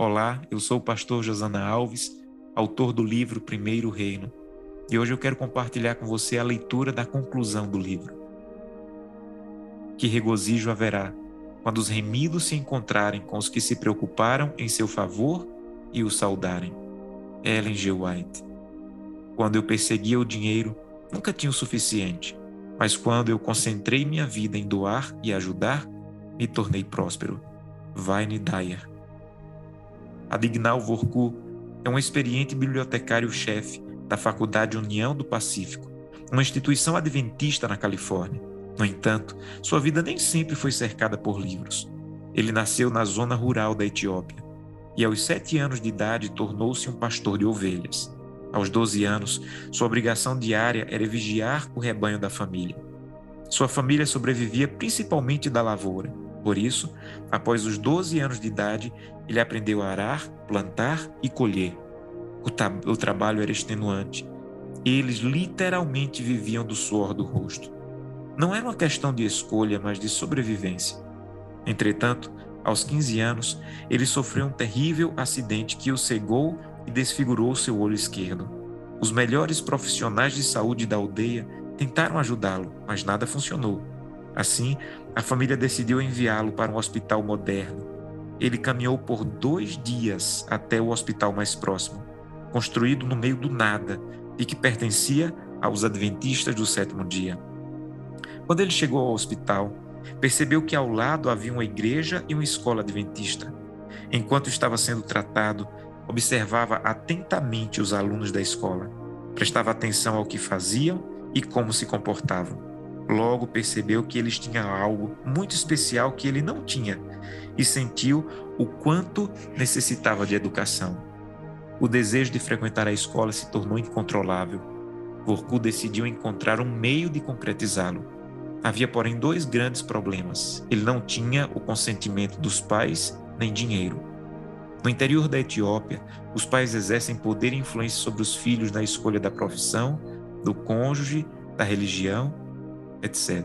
Olá, eu sou o pastor Josana Alves, autor do livro Primeiro Reino, e hoje eu quero compartilhar com você a leitura da conclusão do livro. Que regozijo haverá quando os remidos se encontrarem com os que se preocuparam em seu favor e o saudarem. Ellen G. White. Quando eu perseguia o dinheiro, nunca tinha o suficiente, mas quando eu concentrei minha vida em doar e ajudar, me tornei próspero. Vine Dyer. Adignal Vorku é um experiente bibliotecário-chefe da Faculdade União do Pacífico, uma instituição adventista na Califórnia. No entanto, sua vida nem sempre foi cercada por livros. Ele nasceu na zona rural da Etiópia e, aos sete anos de idade, tornou-se um pastor de ovelhas. Aos doze anos, sua obrigação diária era vigiar o rebanho da família. Sua família sobrevivia principalmente da lavoura por isso, após os 12 anos de idade, ele aprendeu a arar, plantar e colher. O, o trabalho era extenuante. Eles literalmente viviam do suor do rosto. Não era uma questão de escolha, mas de sobrevivência. Entretanto, aos 15 anos, ele sofreu um terrível acidente que o cegou e desfigurou seu olho esquerdo. Os melhores profissionais de saúde da aldeia tentaram ajudá-lo, mas nada funcionou. Assim, a família decidiu enviá-lo para um hospital moderno. Ele caminhou por dois dias até o hospital mais próximo, construído no meio do nada e que pertencia aos adventistas do sétimo dia. Quando ele chegou ao hospital, percebeu que ao lado havia uma igreja e uma escola adventista. Enquanto estava sendo tratado, observava atentamente os alunos da escola, prestava atenção ao que faziam e como se comportavam. Logo percebeu que eles tinham algo muito especial que ele não tinha e sentiu o quanto necessitava de educação. O desejo de frequentar a escola se tornou incontrolável. Vorku decidiu encontrar um meio de concretizá-lo. Havia, porém, dois grandes problemas. Ele não tinha o consentimento dos pais nem dinheiro. No interior da Etiópia, os pais exercem poder e influência sobre os filhos na escolha da profissão, do cônjuge, da religião etc.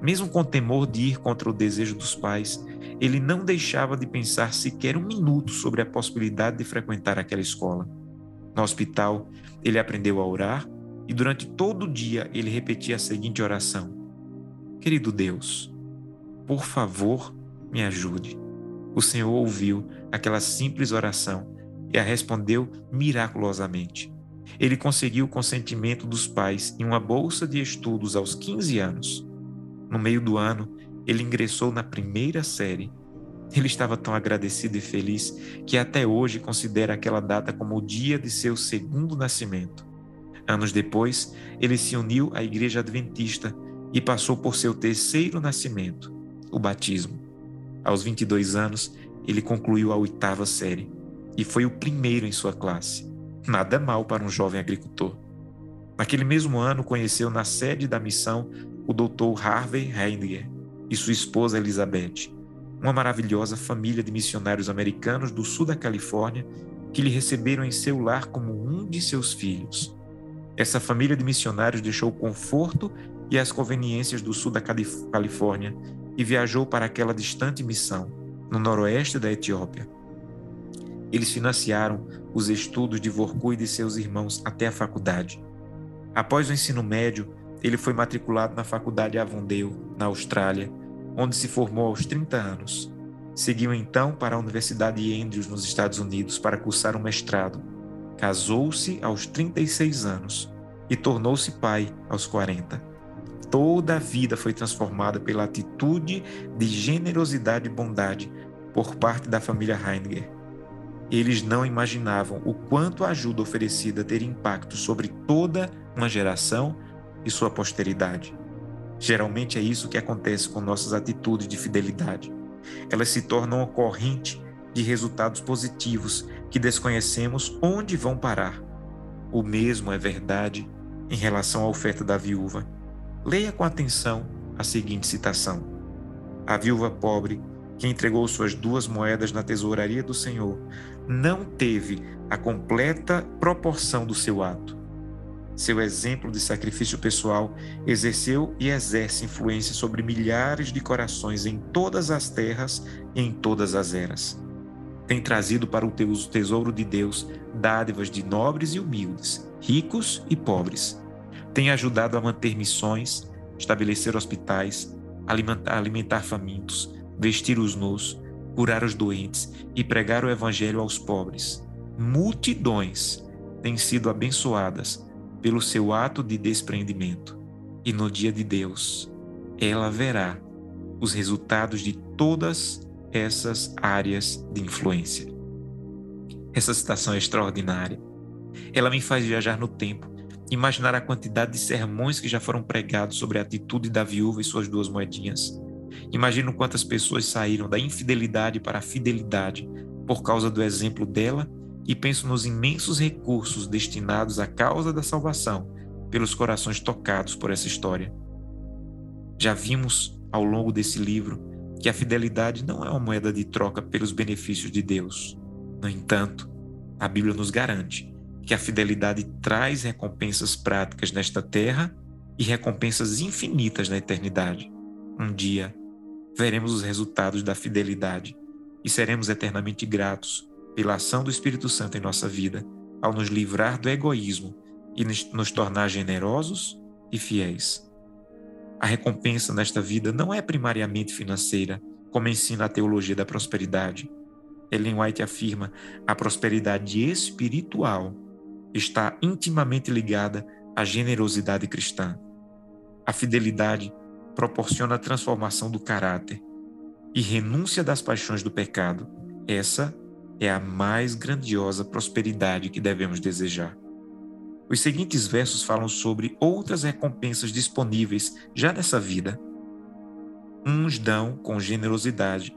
Mesmo com temor de ir contra o desejo dos pais, ele não deixava de pensar sequer um minuto sobre a possibilidade de frequentar aquela escola. No hospital, ele aprendeu a orar e durante todo o dia ele repetia a seguinte oração: Querido Deus, por favor, me ajude. O Senhor ouviu aquela simples oração e a respondeu miraculosamente. Ele conseguiu o consentimento dos pais em uma bolsa de estudos aos 15 anos. No meio do ano, ele ingressou na primeira série. Ele estava tão agradecido e feliz que até hoje considera aquela data como o dia de seu segundo nascimento. Anos depois, ele se uniu à Igreja Adventista e passou por seu terceiro nascimento, o batismo. Aos 22 anos, ele concluiu a oitava série e foi o primeiro em sua classe. Nada mal para um jovem agricultor. Naquele mesmo ano, conheceu na sede da missão o Dr. Harvey Heidegger e sua esposa Elizabeth, uma maravilhosa família de missionários americanos do sul da Califórnia que lhe receberam em seu lar como um de seus filhos. Essa família de missionários deixou o conforto e as conveniências do sul da Califórnia e viajou para aquela distante missão, no noroeste da Etiópia. Eles financiaram os estudos de Vorku e de seus irmãos até a faculdade. Após o ensino médio, ele foi matriculado na Faculdade Avondale, na Austrália, onde se formou aos 30 anos. Seguiu então para a Universidade de Andrews, nos Estados Unidos, para cursar um mestrado. Casou-se aos 36 anos e tornou-se pai aos 40. Toda a vida foi transformada pela atitude de generosidade e bondade por parte da família Heidegger eles não imaginavam o quanto a ajuda oferecida teria impacto sobre toda uma geração e sua posteridade. Geralmente é isso que acontece com nossas atitudes de fidelidade. Elas se tornam uma corrente de resultados positivos que desconhecemos onde vão parar. O mesmo é verdade em relação à oferta da viúva. Leia com atenção a seguinte citação: A viúva pobre, que entregou suas duas moedas na tesouraria do Senhor, não teve a completa proporção do seu ato. Seu exemplo de sacrifício pessoal exerceu e exerce influência sobre milhares de corações em todas as terras e em todas as eras. Tem trazido para o tesouro de Deus dádivas de nobres e humildes, ricos e pobres. Tem ajudado a manter missões, estabelecer hospitais, alimentar, famintos, vestir os nus, curar os doentes e pregar o evangelho aos pobres. Multidões têm sido abençoadas pelo seu ato de despreendimento. E no dia de Deus, ela verá os resultados de todas essas áreas de influência. Essa citação é extraordinária. Ela me faz viajar no tempo, imaginar a quantidade de sermões que já foram pregados sobre a atitude da viúva e suas duas moedinhas. Imagino quantas pessoas saíram da infidelidade para a fidelidade por causa do exemplo dela e penso nos imensos recursos destinados à causa da salvação pelos corações tocados por essa história. Já vimos ao longo desse livro que a fidelidade não é uma moeda de troca pelos benefícios de Deus. No entanto, a Bíblia nos garante que a fidelidade traz recompensas práticas nesta terra e recompensas infinitas na eternidade. Um dia veremos os resultados da fidelidade e seremos eternamente gratos pela ação do Espírito Santo em nossa vida, ao nos livrar do egoísmo e nos tornar generosos e fiéis. A recompensa nesta vida não é primariamente financeira, como ensina a teologia da prosperidade. Ellen White afirma a prosperidade espiritual está intimamente ligada à generosidade cristã. A fidelidade proporciona a transformação do caráter e renúncia das paixões do pecado. Essa é a mais grandiosa prosperidade que devemos desejar. Os seguintes versos falam sobre outras recompensas disponíveis já nessa vida. Uns dão com generosidade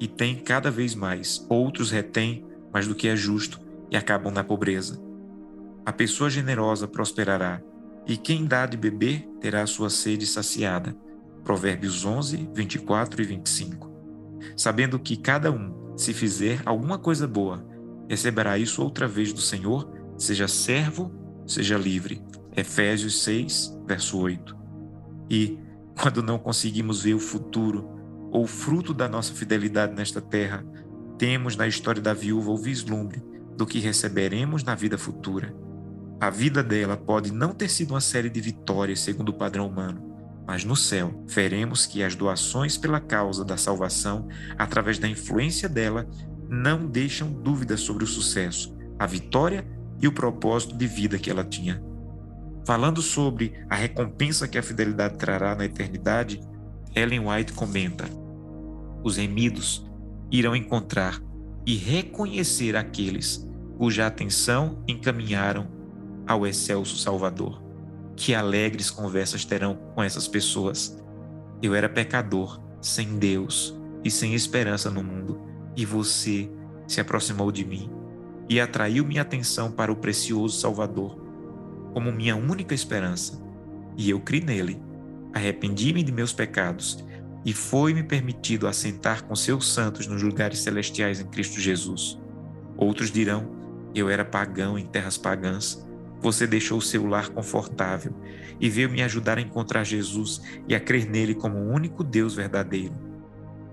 e têm cada vez mais, outros retêm mais do que é justo e acabam na pobreza. A pessoa generosa prosperará, e quem dá de beber terá sua sede saciada. Provérbios 11, 24 e 25. Sabendo que cada um se fizer alguma coisa boa, receberá isso outra vez do Senhor, seja servo, seja livre. Efésios 6, verso 8. E, quando não conseguimos ver o futuro ou o fruto da nossa fidelidade nesta terra, temos na história da viúva o vislumbre do que receberemos na vida futura. A vida dela pode não ter sido uma série de vitórias segundo o padrão humano, mas no céu, veremos que as doações pela causa da salvação, através da influência dela, não deixam dúvidas sobre o sucesso, a vitória e o propósito de vida que ela tinha. Falando sobre a recompensa que a fidelidade trará na eternidade, Ellen White comenta: Os remidos irão encontrar e reconhecer aqueles cuja atenção encaminharam ao excelso Salvador. Que alegres conversas terão com essas pessoas. Eu era pecador, sem Deus e sem esperança no mundo, e você se aproximou de mim e atraiu minha atenção para o precioso Salvador, como minha única esperança. E eu criei nele, arrependi-me de meus pecados, e foi-me permitido assentar com seus santos nos lugares celestiais em Cristo Jesus. Outros dirão: eu era pagão em terras pagãs, você deixou o seu lar confortável e veio me ajudar a encontrar Jesus e a crer nele como o único Deus verdadeiro.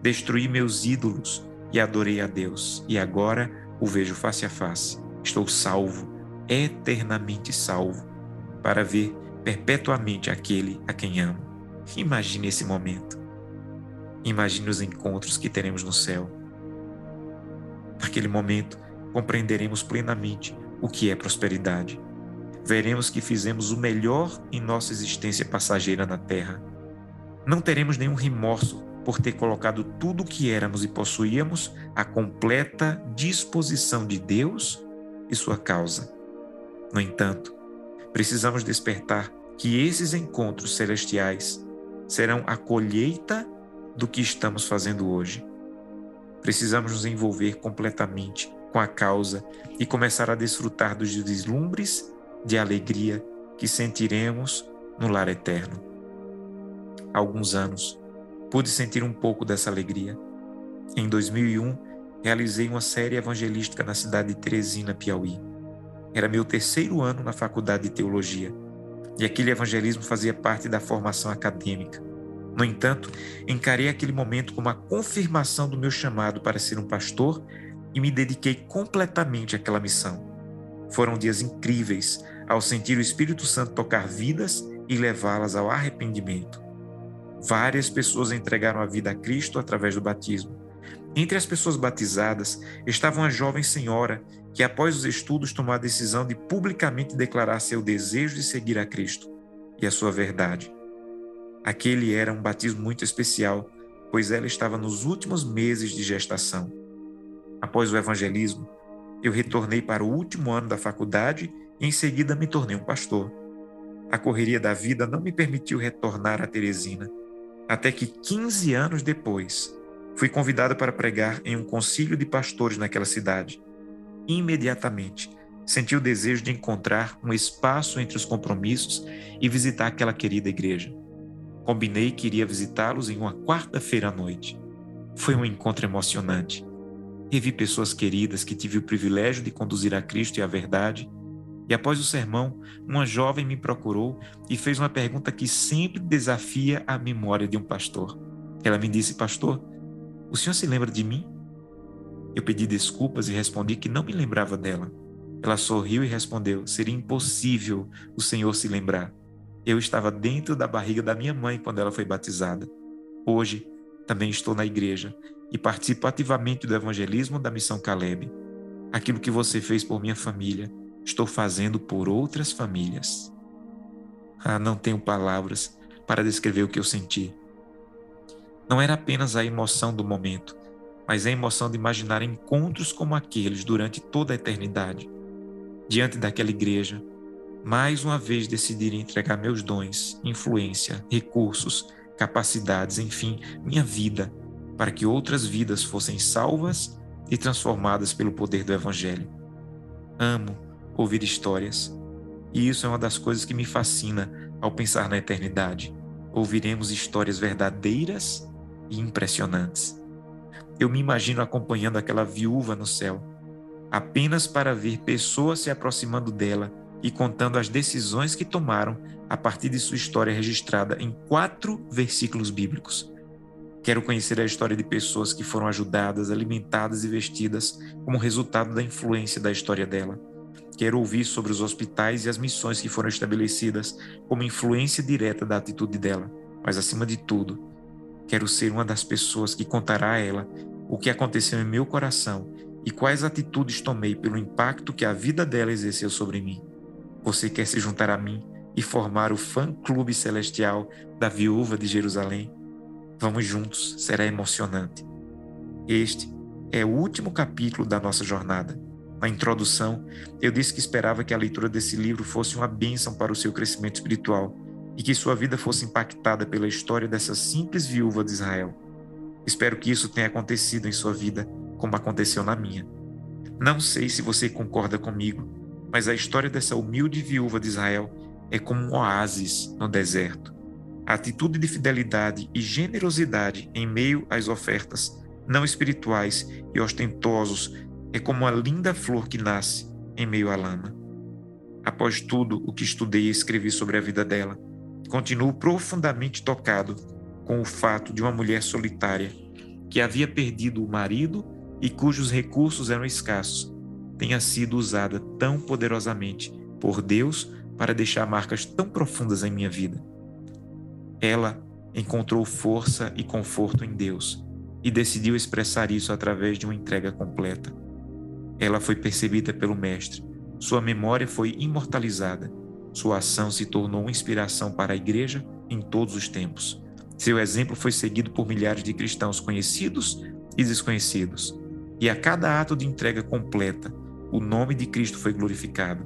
Destruí meus ídolos e adorei a Deus, e agora o vejo face a face. Estou salvo, eternamente salvo, para ver perpetuamente aquele a quem amo. Imagine esse momento. Imagine os encontros que teremos no céu. Naquele momento, compreenderemos plenamente o que é prosperidade veremos que fizemos o melhor em nossa existência passageira na terra. Não teremos nenhum remorso por ter colocado tudo o que éramos e possuíamos à completa disposição de Deus e sua causa. No entanto, precisamos despertar que esses encontros celestiais serão a colheita do que estamos fazendo hoje. Precisamos nos envolver completamente com a causa e começar a desfrutar dos deslumbres de alegria que sentiremos no lar eterno. Há alguns anos, pude sentir um pouco dessa alegria. Em 2001, realizei uma série evangelística na cidade de Teresina, Piauí. Era meu terceiro ano na faculdade de teologia e aquele evangelismo fazia parte da formação acadêmica. No entanto, encarei aquele momento como a confirmação do meu chamado para ser um pastor e me dediquei completamente àquela missão. Foram dias incríveis ao sentir o Espírito Santo tocar vidas e levá-las ao arrependimento. Várias pessoas entregaram a vida a Cristo através do batismo. Entre as pessoas batizadas estava uma jovem senhora que, após os estudos, tomou a decisão de publicamente declarar seu desejo de seguir a Cristo e a sua verdade. Aquele era um batismo muito especial, pois ela estava nos últimos meses de gestação. Após o evangelismo, eu retornei para o último ano da faculdade em seguida me tornei um pastor. A correria da vida não me permitiu retornar a Teresina, até que 15 anos depois, fui convidado para pregar em um concílio de pastores naquela cidade. Imediatamente, senti o desejo de encontrar um espaço entre os compromissos e visitar aquela querida igreja. Combinei que iria visitá-los em uma quarta-feira à noite. Foi um encontro emocionante. Revi pessoas queridas que tive o privilégio de conduzir a Cristo e a verdade. E após o sermão, uma jovem me procurou e fez uma pergunta que sempre desafia a memória de um pastor. Ela me disse: Pastor, o senhor se lembra de mim? Eu pedi desculpas e respondi que não me lembrava dela. Ela sorriu e respondeu: Seria impossível o senhor se lembrar. Eu estava dentro da barriga da minha mãe quando ela foi batizada. Hoje, também estou na igreja e participo ativamente do evangelismo da Missão Caleb. Aquilo que você fez por minha família, estou fazendo por outras famílias. Ah, não tenho palavras para descrever o que eu senti. Não era apenas a emoção do momento, mas a emoção de imaginar encontros como aqueles durante toda a eternidade. Diante daquela igreja, mais uma vez decidi entregar meus dons, influência, recursos, capacidades, enfim, minha vida para que outras vidas fossem salvas e transformadas pelo poder do Evangelho. Amo ouvir histórias, e isso é uma das coisas que me fascina ao pensar na eternidade. Ouviremos histórias verdadeiras e impressionantes. Eu me imagino acompanhando aquela viúva no céu, apenas para ver pessoas se aproximando dela e contando as decisões que tomaram a partir de sua história registrada em quatro versículos bíblicos. Quero conhecer a história de pessoas que foram ajudadas, alimentadas e vestidas como resultado da influência da história dela. Quero ouvir sobre os hospitais e as missões que foram estabelecidas como influência direta da atitude dela. Mas, acima de tudo, quero ser uma das pessoas que contará a ela o que aconteceu em meu coração e quais atitudes tomei pelo impacto que a vida dela exerceu sobre mim. Você quer se juntar a mim e formar o fã-clube celestial da viúva de Jerusalém? Vamos juntos, será emocionante. Este é o último capítulo da nossa jornada. Na introdução, eu disse que esperava que a leitura desse livro fosse uma bênção para o seu crescimento espiritual e que sua vida fosse impactada pela história dessa simples viúva de Israel. Espero que isso tenha acontecido em sua vida, como aconteceu na minha. Não sei se você concorda comigo, mas a história dessa humilde viúva de Israel é como um oásis no deserto. A atitude de fidelidade e generosidade em meio às ofertas não espirituais e ostentosos é como a linda flor que nasce em meio à lama. Após tudo o que estudei e escrevi sobre a vida dela, continuo profundamente tocado com o fato de uma mulher solitária que havia perdido o marido e cujos recursos eram escassos, tenha sido usada tão poderosamente por Deus para deixar marcas tão profundas em minha vida. Ela encontrou força e conforto em Deus e decidiu expressar isso através de uma entrega completa. Ela foi percebida pelo Mestre, sua memória foi imortalizada, sua ação se tornou uma inspiração para a Igreja em todos os tempos. Seu exemplo foi seguido por milhares de cristãos conhecidos e desconhecidos. E a cada ato de entrega completa, o nome de Cristo foi glorificado.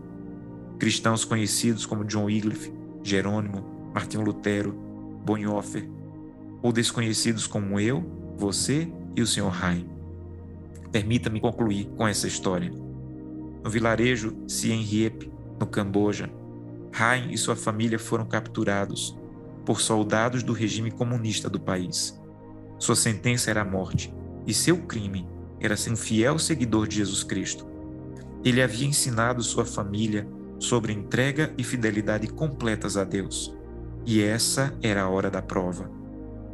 Cristãos conhecidos como John Wycliffe, Jerônimo, Martinho Lutero, Bonhoeffer, ou desconhecidos como eu, você e o Sr. Haim. Permita-me concluir com essa história. No vilarejo Siem Reap, no Camboja, Haim e sua família foram capturados por soldados do regime comunista do país. Sua sentença era a morte e seu crime era ser um fiel seguidor de Jesus Cristo. Ele havia ensinado sua família sobre entrega e fidelidade completas a Deus. E essa era a hora da prova.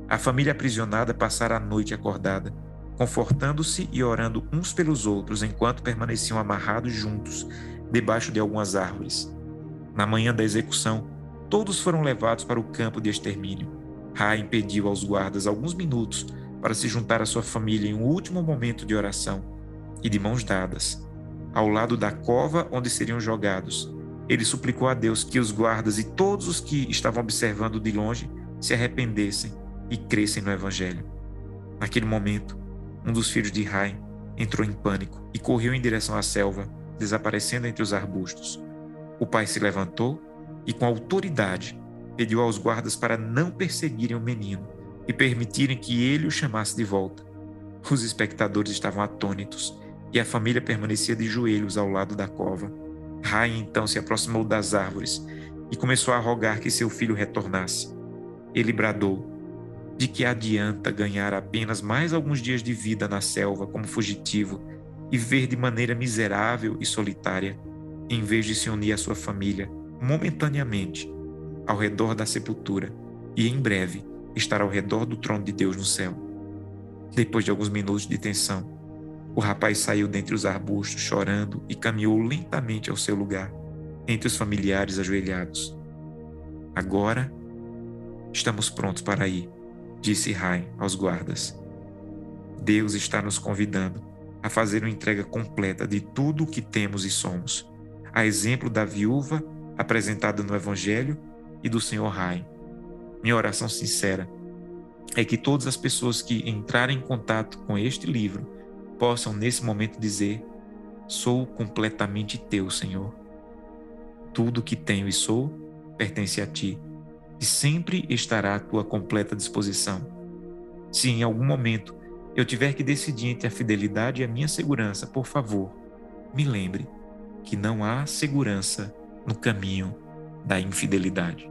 A família aprisionada passara a noite acordada, confortando-se e orando uns pelos outros enquanto permaneciam amarrados juntos debaixo de algumas árvores. Na manhã da execução, todos foram levados para o campo de extermínio. Ra impediu aos guardas alguns minutos para se juntar à sua família em um último momento de oração e de mãos dadas, ao lado da cova onde seriam jogados. Ele suplicou a Deus que os guardas e todos os que estavam observando de longe se arrependessem e crescem no Evangelho. Naquele momento, um dos filhos de Rai entrou em pânico e correu em direção à selva, desaparecendo entre os arbustos. O pai se levantou e, com autoridade, pediu aos guardas para não perseguirem o menino e permitirem que ele o chamasse de volta. Os espectadores estavam atônitos e a família permanecia de joelhos ao lado da cova. Rai então se aproximou das árvores e começou a rogar que seu filho retornasse. Ele bradou: De que adianta ganhar apenas mais alguns dias de vida na selva como fugitivo e viver de maneira miserável e solitária, em vez de se unir à sua família momentaneamente ao redor da sepultura e em breve estar ao redor do trono de Deus no céu. Depois de alguns minutos de tensão, o rapaz saiu dentre os arbustos chorando e caminhou lentamente ao seu lugar, entre os familiares ajoelhados. Agora estamos prontos para ir, disse Rai aos guardas. Deus está nos convidando a fazer uma entrega completa de tudo o que temos e somos, a exemplo da viúva apresentada no Evangelho e do Senhor Rai. Minha oração sincera é que todas as pessoas que entrarem em contato com este livro possam nesse momento dizer: Sou completamente teu, Senhor. Tudo que tenho e sou pertence a ti e sempre estará à tua completa disposição. Se em algum momento eu tiver que decidir entre a fidelidade e a minha segurança, por favor, me lembre que não há segurança no caminho da infidelidade.